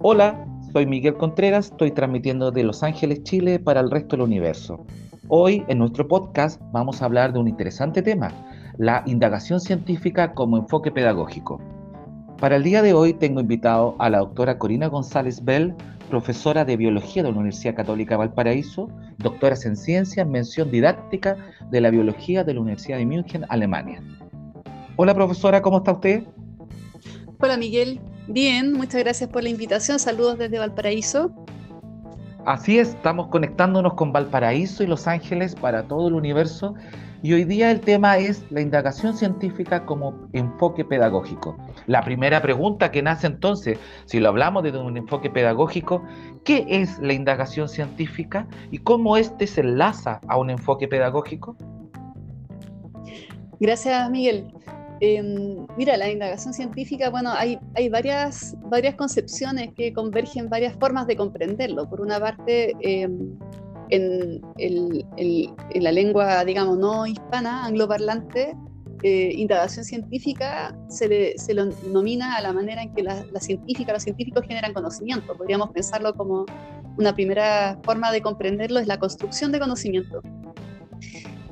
Hola, soy Miguel Contreras, estoy transmitiendo de Los Ángeles, Chile para el resto del universo. Hoy en nuestro podcast vamos a hablar de un interesante tema, la indagación científica como enfoque pedagógico. Para el día de hoy tengo invitado a la doctora Corina González Bell, profesora de Biología de la Universidad Católica de Valparaíso, doctora en Ciencia en Mención Didáctica de la Biología de la Universidad de München, Alemania. Hola profesora, ¿cómo está usted? Hola Miguel, bien, muchas gracias por la invitación, saludos desde Valparaíso. Así es, estamos conectándonos con Valparaíso y Los Ángeles para todo el universo y hoy día el tema es la indagación científica como enfoque pedagógico. La primera pregunta que nace entonces, si lo hablamos desde un enfoque pedagógico, ¿qué es la indagación científica y cómo éste se enlaza a un enfoque pedagógico? Gracias, Miguel. Em, mira, la indagación científica, bueno, hay, varias, varias concepciones que convergen, varias formas de comprenderlo. Por una parte, em, en, la lengua, digamos, no hispana, angloparlante, eh, indagación científica se, se, lo denomina a la manera en que la, la científica, los científicos generan conocimiento. Podríamos pensarlo como una primera forma de comprenderlo es la construcción de conocimiento.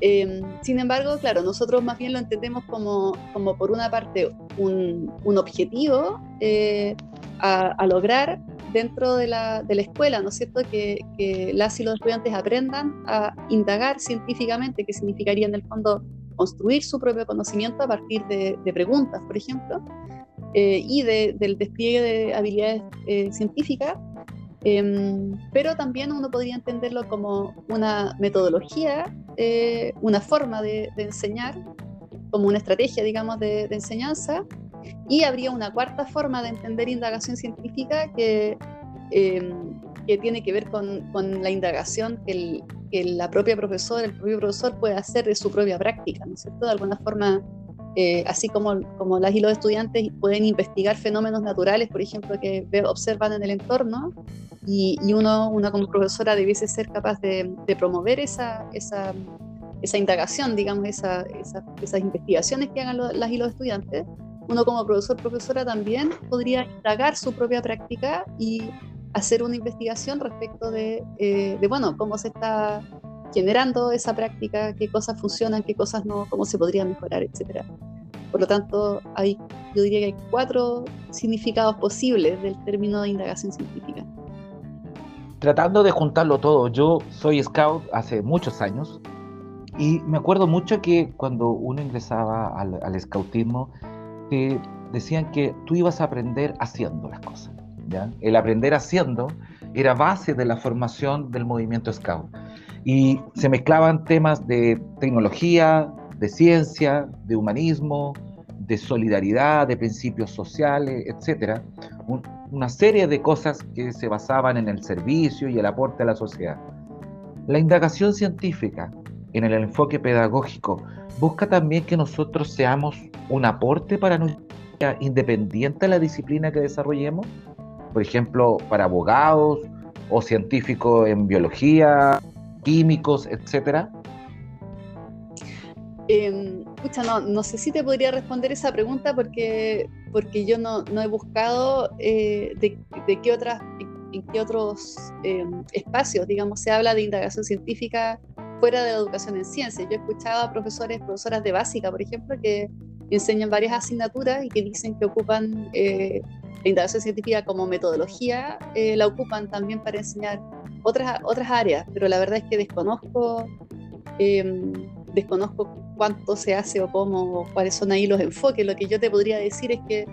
Em, sin embargo, claro, nosotros más bien lo entendemos como, como por una parte un, un objetivo eh, a, lograr dentro de la, de la, escuela, ¿no es cierto? Que, que, las y los estudiantes aprendan a indagar científicamente, que significaría en el fondo construir su propio conocimiento a partir de, de preguntas, por ejemplo, eh, y del despliegue de habilidades eh, científicas Em, pero también uno podría entenderlo como una metodología, eh, una forma de, enseñar, como una estrategia, digamos, de, enseñanza. Y habría una cuarta forma de entender indagación científica que, em, que tiene que ver con, con la indagación que, la propia profesora, el propio profesor puede hacer de su propia práctica, ¿no es? De alguna forma eh, así como, como las y los estudiantes pueden investigar fenómenos naturales, por ejemplo, que observan en el entorno, y, uno, una como profesora debiese ser capaz de, promover esa, esa, esa, indagación, digamos, esa, esas investigaciones que hagan las y los estudiantes, uno como profesor, profesora también podría indagar su propia práctica y hacer una investigación respecto de, eh, de bueno, cómo se está generando esa práctica, qué cosas funcionan, qué cosas no, cómo se podría mejorar, etc. Por lo tanto, hay, yo diría que hay cuatro significados posibles del término de indagación científica tratando de juntarlo todo, yo soy scout hace muchos años y me acuerdo mucho que cuando uno ingresaba al, scoutismo, te decían que tú ibas a aprender haciendo las cosas. ¿ya? El aprender haciendo era base de la formación del movimiento scout. Y se mezclaban temas de tecnología, de ciencia, de humanismo, de solidaridad, de principios sociales, etc una serie de cosas que se basaban en el servicio y el aporte a la sociedad. La indagación científica en el enfoque pedagógico busca también que nosotros seamos un aporte para nuestra independiente de la disciplina que desarrollemos, por ejemplo, para abogados o científicos en biología, químicos, etcétera. Em, no, no sé si te podría responder esa pregunta porque, porque yo no, no he buscado eh, de, de, qué otras, en qué otros em, espacios, digamos, se habla de indagación científica fuera de la educación en ciencias. Yo he escuchado a profesores, profesoras de básica, por ejemplo, que enseñan varias asignaturas y que dicen que ocupan eh, la indagación científica como metodología, eh, la ocupan también para enseñar otras, otras áreas, pero la verdad es que desconozco em, desconozco cuánto se hace o cómo, o cuáles son ahí los enfoques. Lo que yo te podría decir es que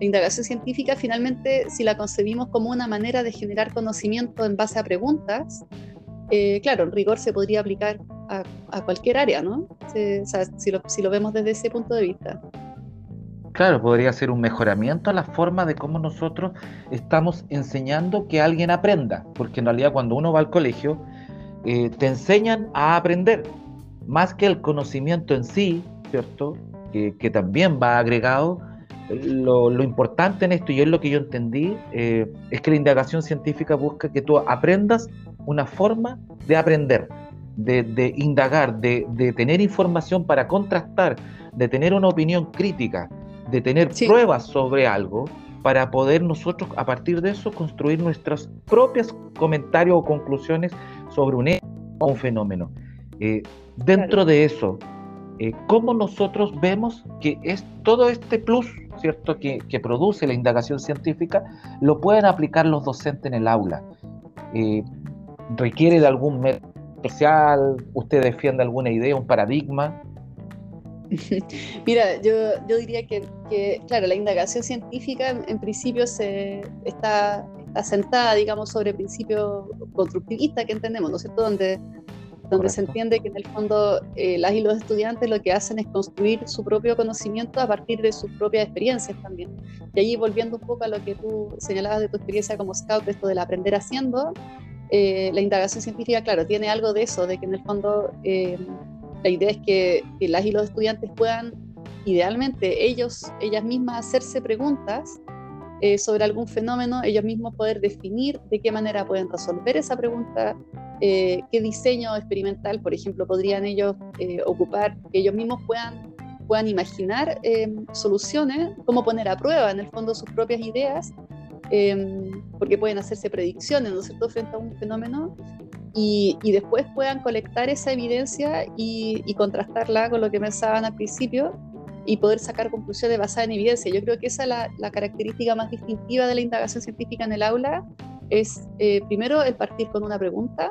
la indagación científica finalmente, si la concebimos como una manera de generar conocimiento en base a preguntas, eh, claro, en rigor se podría aplicar a, cualquier área, ¿no? si, lo, si lo vemos desde ese punto de vista. Claro, podría ser un mejoramiento a la forma de cómo nosotros estamos enseñando que alguien aprenda, porque en realidad cuando uno va al colegio, eh, te enseñan a aprender, más que el conocimiento en sí, ¿cierto? Que, también va agregado, lo, importante en esto, y es lo que yo entendí, eh, es que la indagación científica busca que tú aprendas una forma de aprender, de, indagar, de, tener información para contrastar, de tener una opinión crítica, de tener pruebas sobre algo, para poder nosotros a partir de eso construir nuestros propios comentarios o conclusiones sobre un hecho o un fenómeno. Eh, dentro de eso, eh, ¿cómo nosotros vemos que es todo este plus ¿cierto? Que, produce la indagación científica, lo pueden aplicar los docentes en el aula. Eh, ¿Requiere de algún método especial? ¿Usted defiende alguna idea, un paradigma? Mira, yo, yo diría que, que, claro, la indagación científica en, principio se, está, asentada, digamos, sobre principios constructivistas que entendemos, ¿no es cierto? Donde donde se entiende que en el fondo eh, las y los estudiantes lo que hacen es construir su propio conocimiento a partir de sus propias experiencias también. Y ahí volviendo un poco a lo que tú señalabas de tu experiencia como scout, esto del aprender haciendo, eh, la indagación científica, claro, tiene algo de eso, de que en el fondo eh, la idea es que, que las y los estudiantes puedan idealmente ellos, ellas mismas hacerse preguntas eh, sobre algún fenómeno, ellos mismos poder definir de qué manera pueden resolver esa pregunta, qué diseño experimental, por ejemplo, podrían ellos ocupar, que ellos mismos puedan, puedan imaginar soluciones, cómo poner a prueba en el fondo sus propias ideas, porque pueden hacerse predicciones, ¿no es cierto?, frente a un fenómeno. Y, después puedan colectar esa evidencia y, y contrastarla con lo que pensaban al principio y poder sacar conclusiones basadas en evidencia. Yo creo que esa es la, característica más distintiva de la indagación científica en el aula, es eh, primero el partir con una pregunta,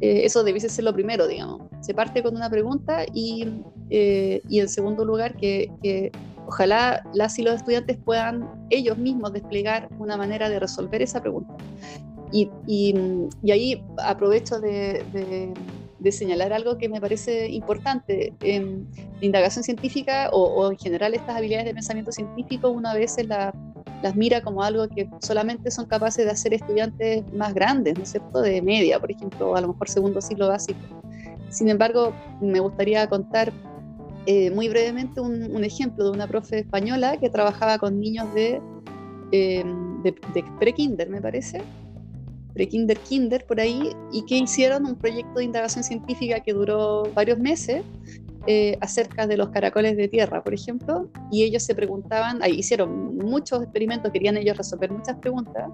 eh, eso debiese ser lo primero, digamos. Se parte con una pregunta y, eh, y en segundo lugar que, que, ojalá las y los estudiantes puedan ellos mismos desplegar una manera de resolver esa pregunta. Y, y, y ahí aprovecho de de señalar algo que me parece importante. En la indagación científica o, en general estas habilidades de pensamiento científico, una vez la, las mira como algo que solamente son capaces de hacer estudiantes más grandes, ¿no es cierto?, de media, por ejemplo, o a lo mejor segundo ciclo básico. Sin embargo, me gustaría contar eh, muy brevemente un, ejemplo de una profe española que trabajaba con niños de, eh, de, de pre-kinder, me parece, pre-kinder, kinder, por ahí, y que hicieron un proyecto de indagación científica que duró varios meses eh, acerca de los caracoles de tierra, por ejemplo, y ellos se preguntaban, ahí hicieron muchos experimentos, querían ellos resolver muchas preguntas,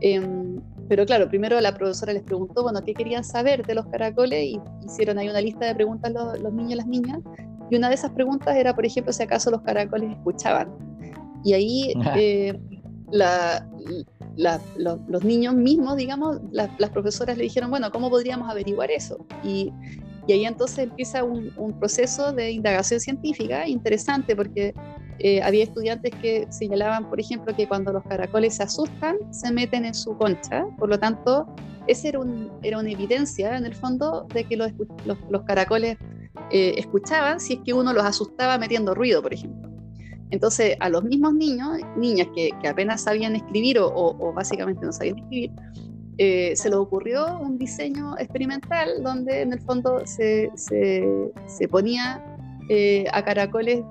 em, pero claro, primero la profesora les preguntó, bueno, ¿qué querían saber de los caracoles? Y hicieron ahí una lista de preguntas los, los niños y las niñas, y una de esas preguntas era, por ejemplo, si acaso los caracoles escuchaban. Y ahí eh, la, los, niños mismos, digamos, las profesoras le dijeron, bueno, ¿cómo podríamos averiguar eso? Y, ahí entonces empieza un, proceso de indagación científica interesante porque eh, había estudiantes que señalaban, por ejemplo, que cuando los caracoles se asustan, se meten en su concha. Por lo tanto, esa era, un, era una evidencia, en el fondo, de que los, los, caracoles eh, escuchaban si es que uno los asustaba metiendo ruido, por ejemplo. Entonces, a los mismos niños, niñas que, apenas sabían escribir o, básicamente no sabían escribir, eh, se les ocurrió un diseño experimental donde en el fondo se, ponía eh, a caracoles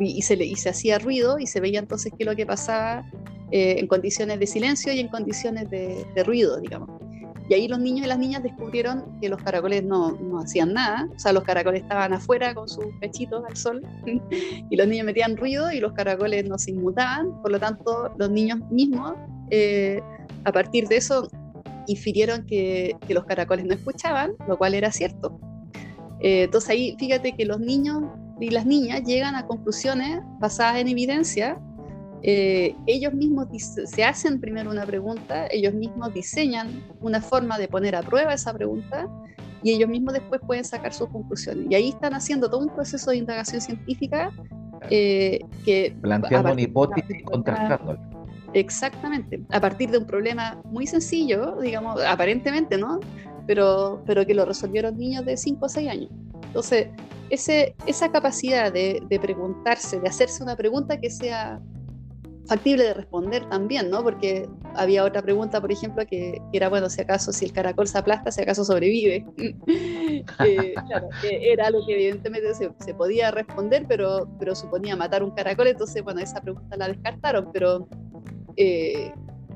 y, se, hacía ruido y se veía entonces qué es lo que pasaba en condiciones de silencio y en condiciones de ruido, digamos. Y ahí los niños y las niñas descubrieron que los caracoles no, no, hacían nada, o sea, los caracoles estaban afuera con sus pechitos al sol. Y los niños metían ruido y los caracoles no se inmutaban, por lo tanto los niños mismos eh, a partir de eso infirieron que, que, los caracoles no escuchaban, lo cual era cierto. Eh, entonces ahí fíjate que los niños y las niñas llegan a conclusiones basadas en evidencia eh, ellos mismos se hacen primero una pregunta, ellos mismos diseñan una forma de poner a prueba esa pregunta y ellos mismos después pueden sacar sus conclusiones. Y ahí están haciendo todo un proceso de indagación científica eh, que... Planteando una hipótesis y contrastándola. Exactamente, a partir de un problema muy sencillo, digamos, aparentemente, ¿no? Pero, pero que lo resolvieron niños de 5 o 6 años. Entonces, ese, esa capacidad de, de preguntarse, de hacerse una pregunta que sea factible de responder también, ¿no? Porque había otra pregunta, por ejemplo, que, era, bueno, si acaso, si el caracol se aplasta, si acaso sobrevive. Eh, era algo que evidentemente se, podía responder, pero, pero suponía matar un caracol, entonces, bueno, esa pregunta la descartaron, pero, eh,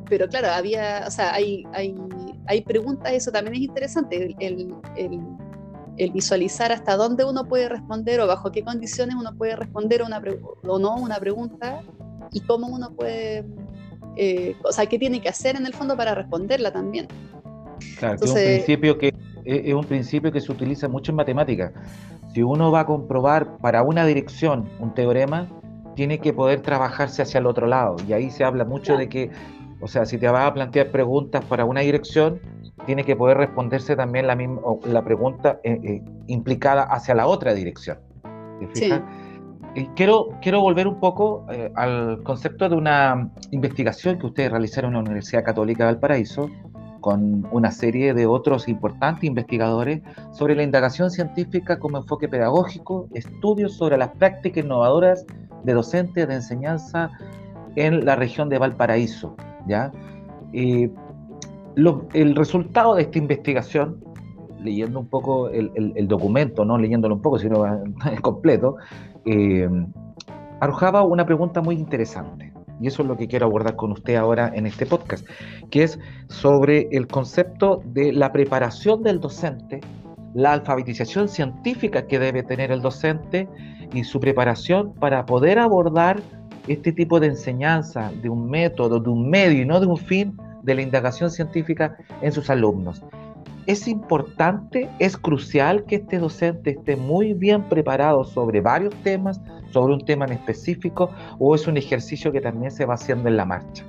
pero claro, había, o sea, hay, hay, hay preguntas, eso también es interesante, el, el, visualizar hasta dónde uno puede responder o bajo qué condiciones uno puede responder o no una pregunta y cómo uno puede, eh, o sea, qué tiene que hacer en el fondo para responderla también. Claro, es, un principio que, es un principio que se utiliza mucho en matemáticas. Si uno va a comprobar para una dirección un teorema, tiene que poder trabajarse hacia el otro lado. Y ahí se habla mucho de que, o sea, si te vas a plantear preguntas para una dirección, tiene que poder responderse también la, misma, la pregunta eh, eh, implicada hacia la otra dirección. ¿Te fijas? Quiero, quiero volver un poco eh, al concepto de una investigación que ustedes realizaron en la Universidad Católica de Valparaíso con una serie de otros importantes investigadores sobre la indagación científica como enfoque pedagógico, estudios sobre las prácticas innovadoras de docentes de enseñanza en la región de Valparaíso. ¿ya? el resultado de esta investigación, leyendo un poco el, el documento, no leyéndolo un poco, sino completo, eh, arrojaba una pregunta muy interesante. Y eso es lo que quiero abordar con usted ahora en este podcast, que es sobre el concepto de la preparación del docente, la alfabetización científica que debe tener el docente y su preparación para poder abordar este tipo de enseñanza, de un método, de un medio y no de un fin de la indagación científica en sus alumnos es importante, es crucial que este docente esté muy bien preparado sobre varios temas, sobre un tema en específico, o es un ejercicio que también se va haciendo en la marcha?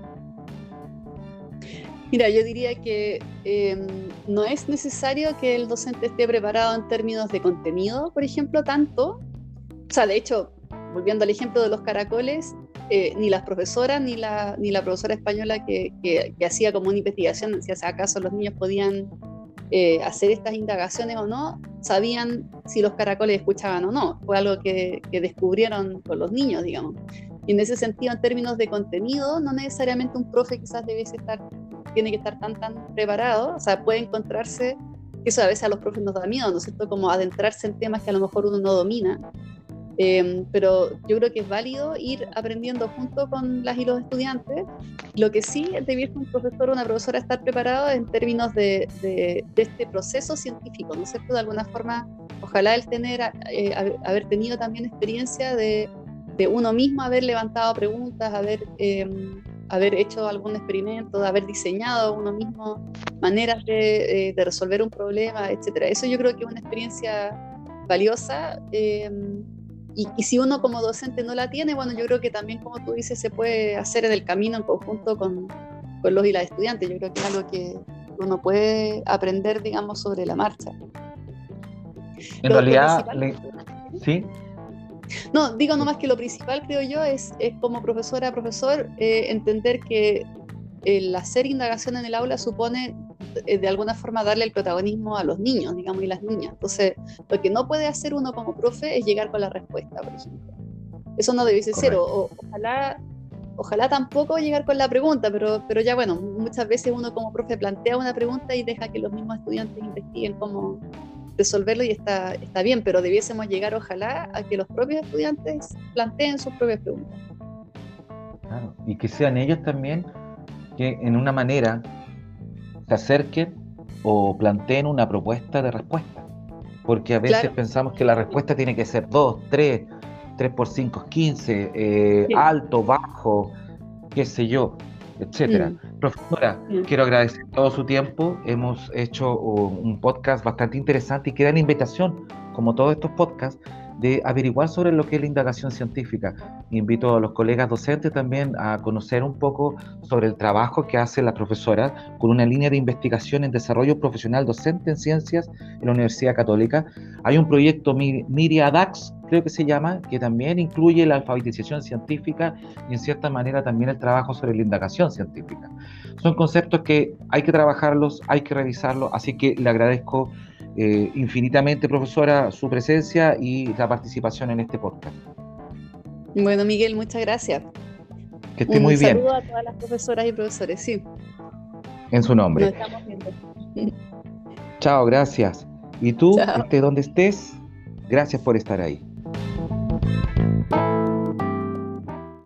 Mira, yo diría que em, no es necesario que el docente esté preparado en términos de contenido, por ejemplo, tanto. O sea, de hecho, volviendo al ejemplo de los caracoles, eh, ni las profesoras ni la, ni la profesora española que, que, que hacía como una investigación si acaso los niños podían eh, hacer estas indagaciones o no, sabían si los caracoles escuchaban o no. Fue algo que, descubrieron con los niños, digamos. Y en ese sentido, en términos de contenido, no necesariamente un profe quizás debe estar, tiene que estar tan, tan preparado. O sea, puede encontrarse, eso a veces a los profes nos da miedo, ¿no es cierto? Como adentrarse en temas que a lo mejor uno no domina. Em, pero yo creo que es válido ir aprendiendo junto con las y los estudiantes. Lo que sí debe ir un profesor o una profesora estar preparado en términos de, de, este proceso científico, ¿no es cierto? De alguna forma, ojalá el tener, eh, haber tenido también experiencia de, de, uno mismo haber levantado preguntas, haber, em, haber hecho algún experimento, de haber diseñado uno mismo maneras de, eh, de resolver un problema, etc. Eso yo creo que es una experiencia valiosa. Em, y, si uno como docente no la tiene, bueno, yo creo que también, como tú dices, se puede hacer en el camino en conjunto con, con los y las estudiantes. Yo creo que es algo que uno puede aprender, digamos, sobre la marcha. En realidad, ¿sí? No, digo nomás que lo principal, creo yo, es, es como profesora, profesor, eh, entender que el hacer indagación en el aula supone de alguna forma darle el protagonismo a los niños, digamos, y las niñas. Entonces, lo que no puede hacer uno como profe es llegar con la respuesta, por ejemplo. Eso no debe ser, o, ojalá, ojalá tampoco llegar con la pregunta, pero, pero ya bueno, muchas veces uno como profe plantea una pregunta y deja que los mismos estudiantes investiguen cómo resolverlo y está, está bien, pero debiésemos llegar ojalá a que los propios estudiantes planteen sus propias preguntas. Claro, y que sean ellos también que en una manera se acerquen o planteen una propuesta de respuesta. Porque a veces pensamos que la respuesta tiene que ser 2, 3, 3 por 5 es 15, alto, bajo, qué sé yo, etcétera. Mm. Profesora, quiero agradecer todo su tiempo. Hemos hecho un podcast bastante interesante y queda la invitación, como todos estos podcasts, de averiguar sobre lo que es la indagación científica. Invito a los colegas docentes también a conocer un poco sobre el trabajo que hace la profesora con una línea de investigación en desarrollo profesional docente en ciencias en la Universidad Católica. Hay un proyecto MIRIADAX, creo que se llama, que también incluye la alfabetización científica y en cierta manera también el trabajo sobre la indagación científica. Son conceptos que hay que trabajarlos, hay que revisarlos, así que le agradezco eh, infinitamente, profesora, su presencia y la participación en este podcast. Bueno, Miguel, muchas gracias. Que esté muy bien. Un saludo a todas las profesoras y profesores, sí. En su nombre. Nos estamos viendo. Chao, gracias. Y tú, esté donde estés, gracias por estar ahí.